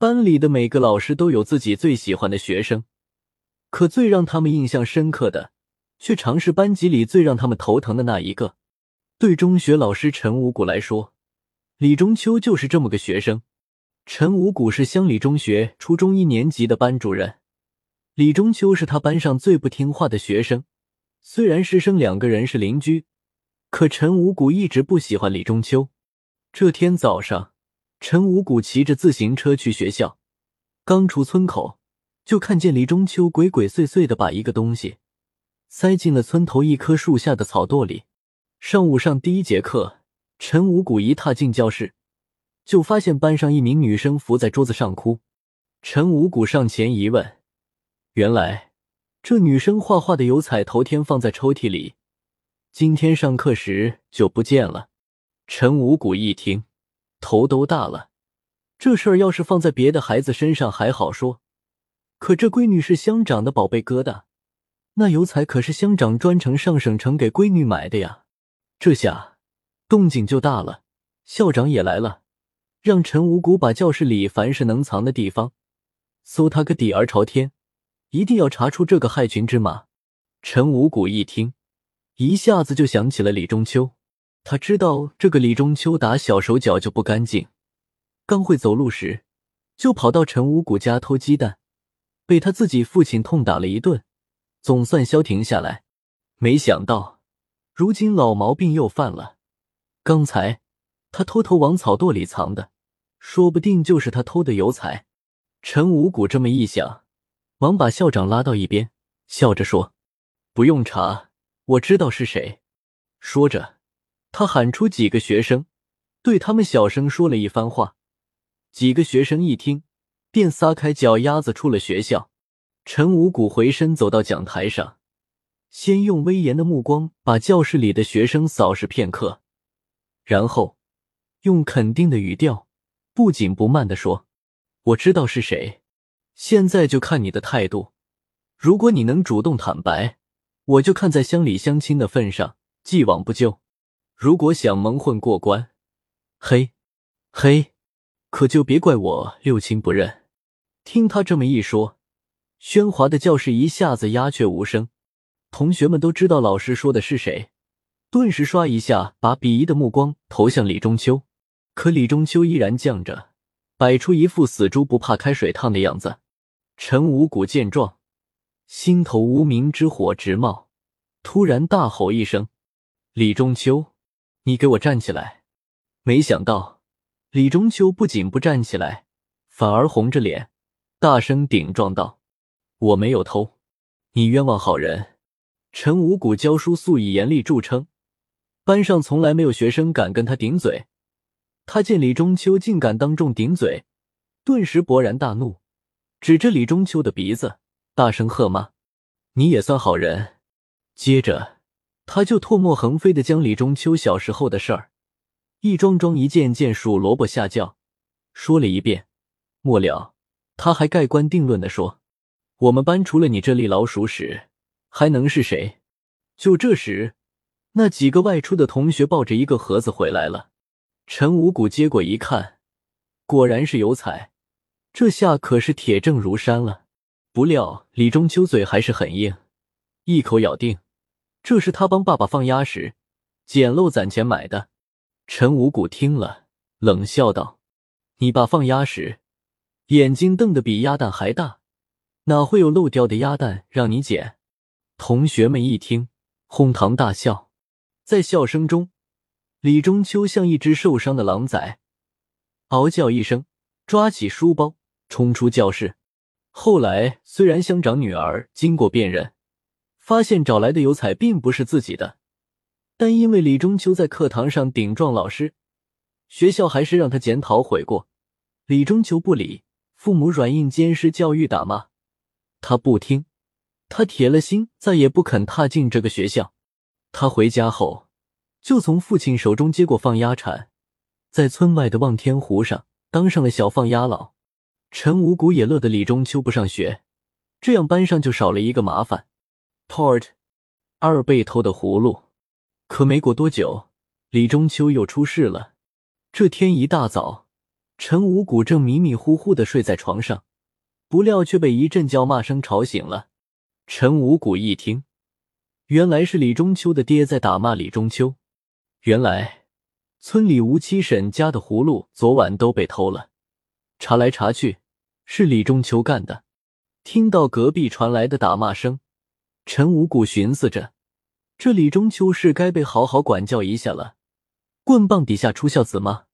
班里的每个老师都有自己最喜欢的学生，可最让他们印象深刻的，却常是班级里最让他们头疼的那一个。对中学老师陈五谷来说，李中秋就是这么个学生。陈五谷是乡里中学初中一年级的班主任，李中秋是他班上最不听话的学生。虽然师生两个人是邻居，可陈五谷一直不喜欢李中秋。这天早上。陈五谷骑着自行车去学校，刚出村口，就看见李中秋鬼鬼祟祟的把一个东西塞进了村头一棵树下的草垛里。上午上第一节课，陈五谷一踏进教室，就发现班上一名女生伏在桌子上哭。陈五谷上前一问，原来这女生画画的油彩头天放在抽屉里，今天上课时就不见了。陈五谷一听。头都大了，这事儿要是放在别的孩子身上还好说，可这闺女是乡长的宝贝疙瘩，那油彩可是乡长专程上省城给闺女买的呀。这下动静就大了，校长也来了，让陈五谷把教室里凡是能藏的地方搜他个底儿朝天，一定要查出这个害群之马。陈五谷一听，一下子就想起了李中秋。他知道这个李中秋打小手脚就不干净，刚会走路时就跑到陈五谷家偷鸡蛋，被他自己父亲痛打了一顿，总算消停下来。没想到如今老毛病又犯了。刚才他偷偷往草垛里藏的，说不定就是他偷的油彩。陈五谷这么一想，忙把校长拉到一边，笑着说：“不用查，我知道是谁。”说着。他喊出几个学生，对他们小声说了一番话。几个学生一听，便撒开脚丫子出了学校。陈五谷回身走到讲台上，先用威严的目光把教室里的学生扫视片刻，然后用肯定的语调，不紧不慢地说：“我知道是谁，现在就看你的态度。如果你能主动坦白，我就看在乡里乡亲的份上，既往不咎。”如果想蒙混过关，嘿，嘿，可就别怪我六亲不认。听他这么一说，喧哗的教室一下子鸦雀无声。同学们都知道老师说的是谁，顿时唰一下把鄙夷的目光投向李中秋。可李中秋依然犟着，摆出一副死猪不怕开水烫的样子。陈五谷见状，心头无名之火直冒，突然大吼一声：“李中秋！”你给我站起来！没想到李中秋不仅不站起来，反而红着脸，大声顶撞道：“我没有偷，你冤枉好人！”陈五谷教书素以严厉著称，班上从来没有学生敢跟他顶嘴。他见李中秋竟敢当众顶嘴，顿时勃然大怒，指着李中秋的鼻子，大声喝骂：“你也算好人！”接着。他就唾沫横飞的将李中秋小时候的事儿，一桩桩、一件件数萝卜下轿说了一遍。末了，他还盖棺定论的说：“我们班除了你这粒老鼠屎，还能是谁？”就这时，那几个外出的同学抱着一个盒子回来了。陈五谷接过一看，果然是油彩，这下可是铁证如山了。不料李中秋嘴还是很硬，一口咬定。这是他帮爸爸放鸭时捡漏攒钱买的。陈五谷听了，冷笑道：“你爸放鸭时，眼睛瞪得比鸭蛋还大，哪会有漏掉的鸭蛋让你捡？”同学们一听，哄堂大笑。在笑声中，李中秋像一只受伤的狼崽，嗷叫一声，抓起书包冲出教室。后来，虽然乡长女儿经过辨认。发现找来的油彩并不是自己的，但因为李中秋在课堂上顶撞老师，学校还是让他检讨悔过。李中秋不理，父母软硬兼施，教育打骂，他不听，他铁了心再也不肯踏进这个学校。他回家后，就从父亲手中接过放鸭铲，在村外的望天湖上当上了小放鸭佬。陈五谷也乐得李中秋不上学，这样班上就少了一个麻烦。Port 二被偷的葫芦，可没过多久，李中秋又出事了。这天一大早，陈五谷正迷迷糊糊的睡在床上，不料却被一阵叫骂声吵醒了。陈五谷一听，原来是李中秋的爹在打骂李中秋。原来村里吴七婶家的葫芦昨晚都被偷了，查来查去是李中秋干的。听到隔壁传来的打骂声，陈五谷寻思着，这李中秋是该被好好管教一下了。棍棒底下出孝子吗？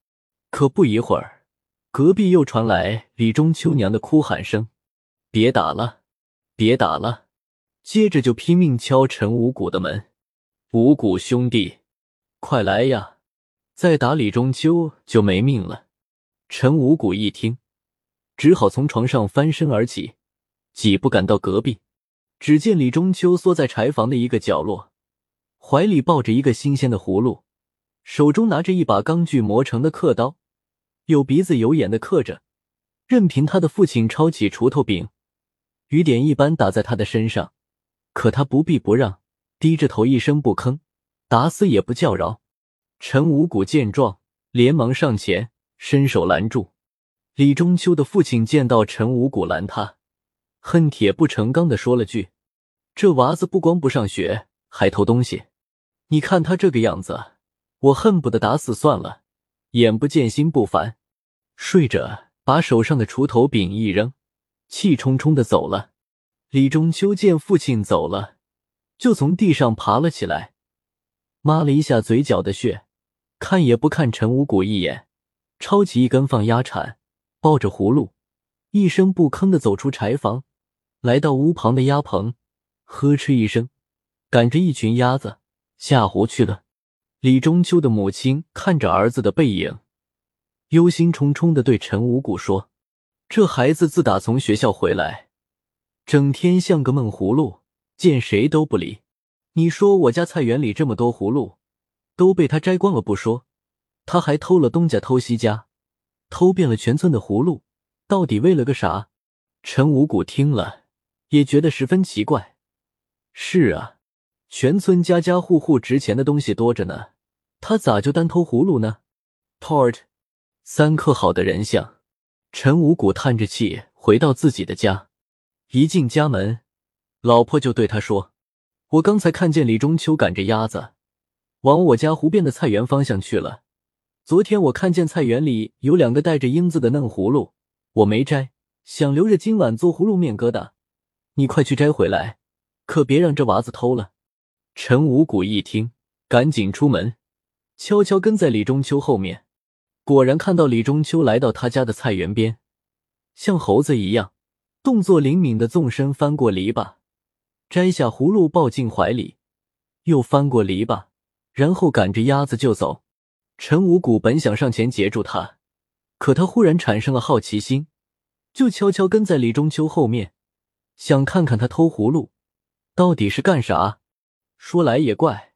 可不一会儿，隔壁又传来李中秋娘的哭喊声：“别打了，别打了！”接着就拼命敲陈五谷的门：“五谷兄弟，快来呀！再打李中秋就没命了。”陈五谷一听，只好从床上翻身而起。几步赶到隔壁，只见李中秋缩在柴房的一个角落，怀里抱着一个新鲜的葫芦，手中拿着一把钢锯磨成的刻刀，有鼻子有眼的刻着，任凭他的父亲抄起锄头柄，雨点一般打在他的身上，可他不避不让，低着头一声不吭，打死也不叫饶。陈五谷见状，连忙上前伸手拦住。李中秋的父亲见到陈五谷拦他。恨铁不成钢的说了句：“这娃子不光不上学，还偷东西。你看他这个样子，我恨不得打死算了。”眼不见心不烦，睡着把手上的锄头柄一扔，气冲冲的走了。李中秋见父亲走了，就从地上爬了起来，抹了一下嘴角的血，看也不看陈五谷一眼，抄起一根放鸭铲，抱着葫芦，一声不吭的走出柴房。来到屋旁的鸭棚，呵斥一声，赶着一群鸭子下湖去了。李中秋的母亲看着儿子的背影，忧心忡忡的对陈五谷说：“这孩子自打从学校回来，整天像个闷葫芦，见谁都不理。你说我家菜园里这么多葫芦，都被他摘光了不说，他还偷了东家偷西家，偷遍了全村的葫芦，到底为了个啥？”陈五谷听了。也觉得十分奇怪。是啊，全村家家户户值钱的东西多着呢，他咋就单偷葫芦呢？Port，三刻好的人像。陈五谷叹着气回到自己的家，一进家门，老婆就对他说：“我刚才看见李中秋赶着鸭子往我家湖边的菜园方向去了。昨天我看见菜园里有两个带着缨子的嫩葫芦，我没摘，想留着今晚做葫芦面疙瘩。”你快去摘回来，可别让这娃子偷了。陈五谷一听，赶紧出门，悄悄跟在李中秋后面。果然看到李中秋来到他家的菜园边，像猴子一样，动作灵敏的纵身翻过篱笆，摘下葫芦抱进怀里，又翻过篱笆，然后赶着鸭子就走。陈五谷本想上前截住他，可他忽然产生了好奇心，就悄悄跟在李中秋后面。想看看他偷葫芦到底是干啥？说来也怪，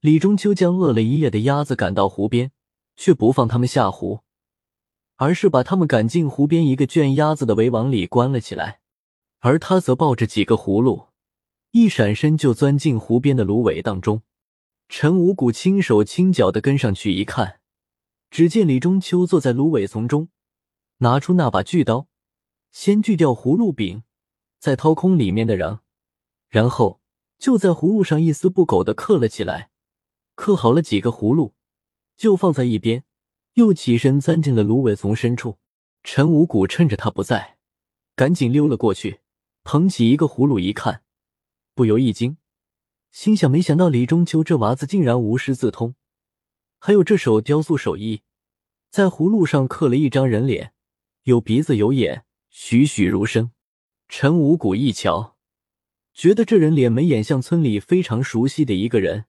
李中秋将饿了一夜的鸭子赶到湖边，却不放他们下湖，而是把他们赶进湖边一个圈鸭子的围网里关了起来，而他则抱着几个葫芦，一闪身就钻进湖边的芦苇当中。陈五谷轻手轻脚的跟上去一看，只见李中秋坐在芦苇丛中，拿出那把锯刀，先锯掉葫芦柄。再掏空里面的瓤，然后就在葫芦上一丝不苟的刻了起来。刻好了几个葫芦，就放在一边，又起身钻进了芦苇丛深处。陈五谷趁着他不在，赶紧溜了过去，捧起一个葫芦一看，不由一惊，心想：没想到李中秋这娃子竟然无师自通，还有这手雕塑手艺，在葫芦上刻了一张人脸，有鼻子有眼，栩栩如生。陈五谷一瞧，觉得这人脸眉眼像村里非常熟悉的一个人，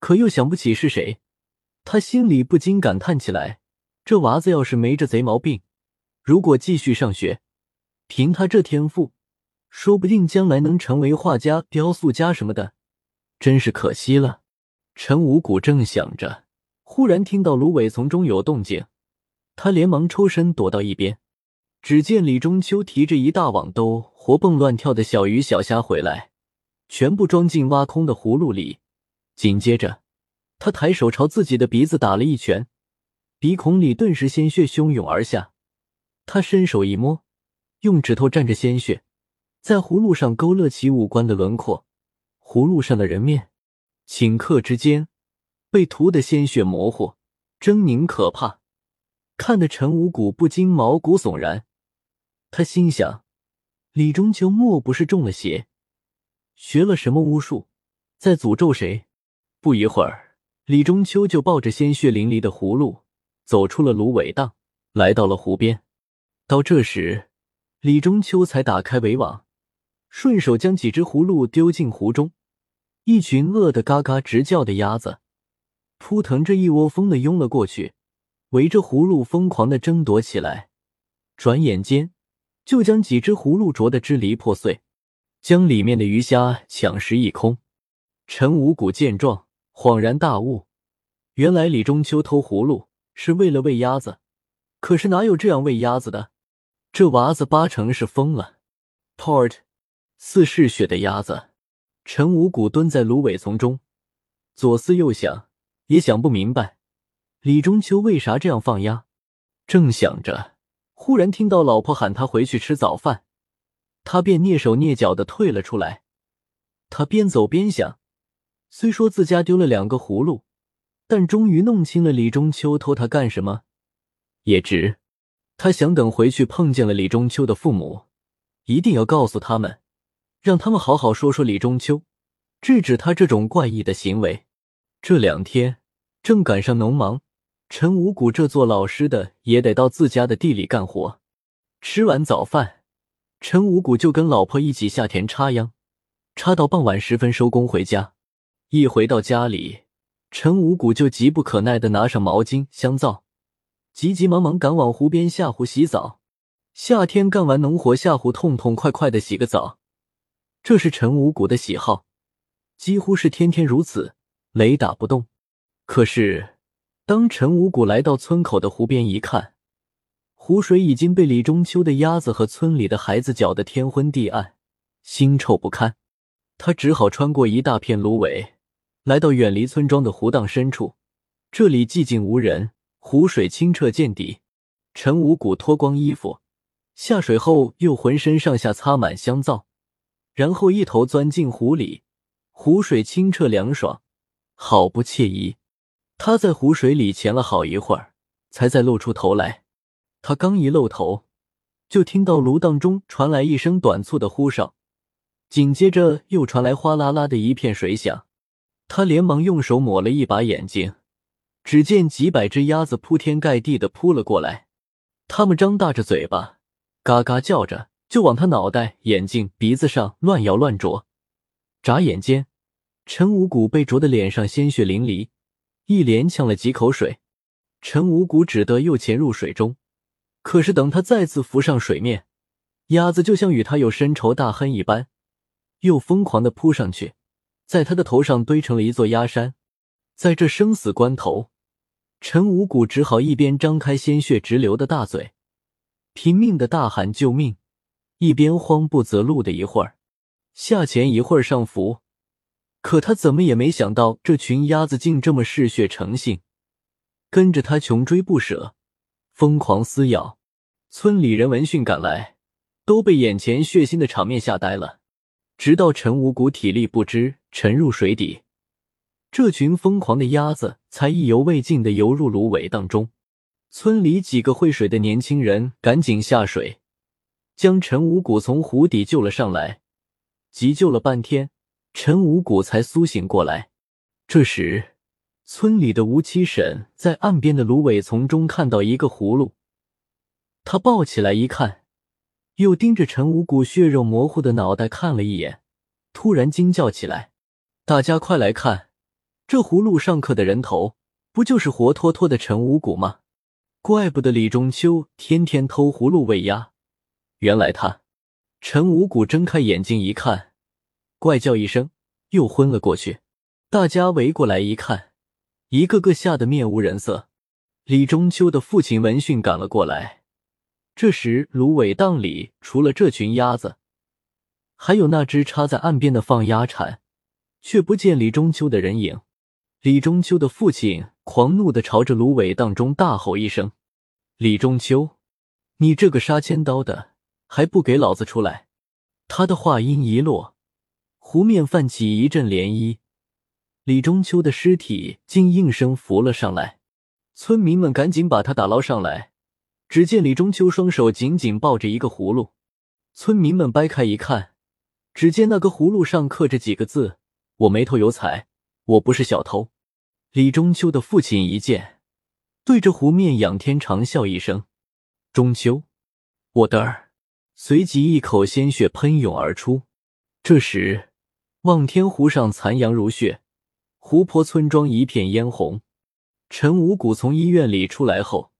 可又想不起是谁，他心里不禁感叹起来：这娃子要是没这贼毛病，如果继续上学，凭他这天赋，说不定将来能成为画家、雕塑家什么的，真是可惜了。陈五谷正想着，忽然听到芦苇丛中有动静，他连忙抽身躲到一边。只见李中秋提着一大网兜活蹦乱跳的小鱼小虾回来，全部装进挖空的葫芦里。紧接着，他抬手朝自己的鼻子打了一拳，鼻孔里顿时鲜血汹涌而下。他伸手一摸，用指头蘸着鲜血，在葫芦上勾勒起五官的轮廓。葫芦上的人面，顷刻之间被涂得鲜血模糊、狰狞可怕，看得陈无谷不禁毛骨悚然。他心想：李中秋莫不是中了邪，学了什么巫术，在诅咒谁？不一会儿，李中秋就抱着鲜血淋漓的葫芦走出了芦苇荡，来到了湖边。到这时，李中秋才打开围网，顺手将几只葫芦丢进湖中。一群饿得嘎嘎直叫的鸭子，扑腾着一窝蜂的拥了过去，围着葫芦疯狂的争夺起来。转眼间，就将几只葫芦啄得支离破碎，将里面的鱼虾抢食一空。陈五谷见状，恍然大悟，原来李中秋偷葫芦是为了喂鸭子，可是哪有这样喂鸭子的？这娃子八成是疯了。Port，似是血的鸭子。陈五谷蹲在芦苇丛中，左思右想，也想不明白李中秋为啥这样放鸭。正想着，忽然听到老婆喊他回去吃早饭，他便蹑手蹑脚的退了出来。他边走边想，虽说自家丢了两个葫芦，但终于弄清了李中秋偷他干什么，也值。他想等回去碰见了李中秋的父母，一定要告诉他们，让他们好好说说李中秋，制止他这种怪异的行为。这两天正赶上农忙，陈五谷这做老师的也得到自家的地里干活。吃完早饭，陈五谷就跟老婆一起下田插秧，插到傍晚时分收工回家。一回到家里，陈五谷就急不可耐的拿上毛巾、香皂。急急忙忙赶往湖边下湖洗澡。夏天干完农活下湖，痛痛快快的洗个澡，这是陈五谷的喜好，几乎是天天如此，雷打不动。可是，当陈五谷来到村口的湖边一看，湖水已经被李中秋的鸭子和村里的孩子搅得天昏地暗，腥臭不堪。他只好穿过一大片芦苇，来到远离村庄的湖荡深处，这里寂静无人。湖水清澈见底，陈五谷脱光衣服下水后，又浑身上下擦满香皂，然后一头钻进湖里。湖水清澈凉爽，好不惬意。他在湖水里潜了好一会儿，才再露出头来。他刚一露头，就听到芦荡中传来一声短促的呼哨，紧接着又传来哗啦啦的一片水响。他连忙用手抹了一把眼睛。只见几百只鸭子铺天盖地的扑了过来，它们张大着嘴巴，嘎嘎叫着，就往他脑袋、眼睛、鼻子上乱咬乱啄。眨眼间，陈五谷被啄得脸上鲜血淋漓，一连呛了几口水。陈五谷只得又潜入水中，可是等他再次浮上水面，鸭子就像与他有深仇大恨一般，又疯狂的扑上去，在他的头上堆成了一座鸭山。在这生死关头。陈五谷只好一边张开鲜血直流的大嘴，拼命的大喊救命，一边慌不择路的一会儿下潜，一会儿上浮。可他怎么也没想到，这群鸭子竟这么嗜血成性，跟着他穷追不舍，疯狂撕咬。村里人闻讯赶来，都被眼前血腥的场面吓呆了。直到陈五谷体力不支，沉入水底。这群疯狂的鸭子才意犹未尽的游入芦苇荡中，村里几个会水的年轻人赶紧下水，将陈五谷从湖底救了上来。急救了半天，陈五谷才苏醒过来。这时，村里的吴七婶在岸边的芦苇丛中看到一个葫芦，她抱起来一看，又盯着陈五谷血肉模糊的脑袋看了一眼，突然惊叫起来：“大家快来看！”这葫芦上刻的人头，不就是活脱脱的陈五谷吗？怪不得李中秋天天偷葫芦喂鸭，原来他……陈五谷睁开眼睛一看，怪叫一声，又昏了过去。大家围过来一看，一个个吓得面无人色。李中秋的父亲闻讯赶了过来。这时，芦苇荡里除了这群鸭子，还有那只插在岸边的放鸭铲，却不见李中秋的人影。李中秋的父亲狂怒的朝着芦苇荡中大吼一声：“李中秋，你这个杀千刀的，还不给老子出来！”他的话音一落，湖面泛起一阵涟漪，李中秋的尸体竟应声浮了上来。村民们赶紧把他打捞上来。只见李中秋双手紧紧抱着一个葫芦，村民们掰开一看，只见那个葫芦上刻着几个字：“我没偷油彩，我不是小偷。”李中秋的父亲一见，对着湖面仰天长啸一声：“中秋，我的儿！”随即一口鲜血喷涌而出。这时，望天湖上残阳如血，湖泊村庄一片嫣红。陈五谷从医院里出来后。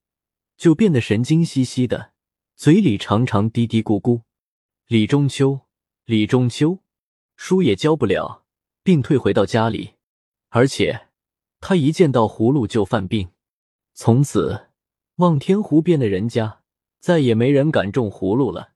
就变得神经兮兮的，嘴里常常嘀嘀咕咕。李中秋，李中秋，书也教不了，并退回到家里。而且他一见到葫芦就犯病。从此，望天湖边的人家再也没人敢种葫芦了。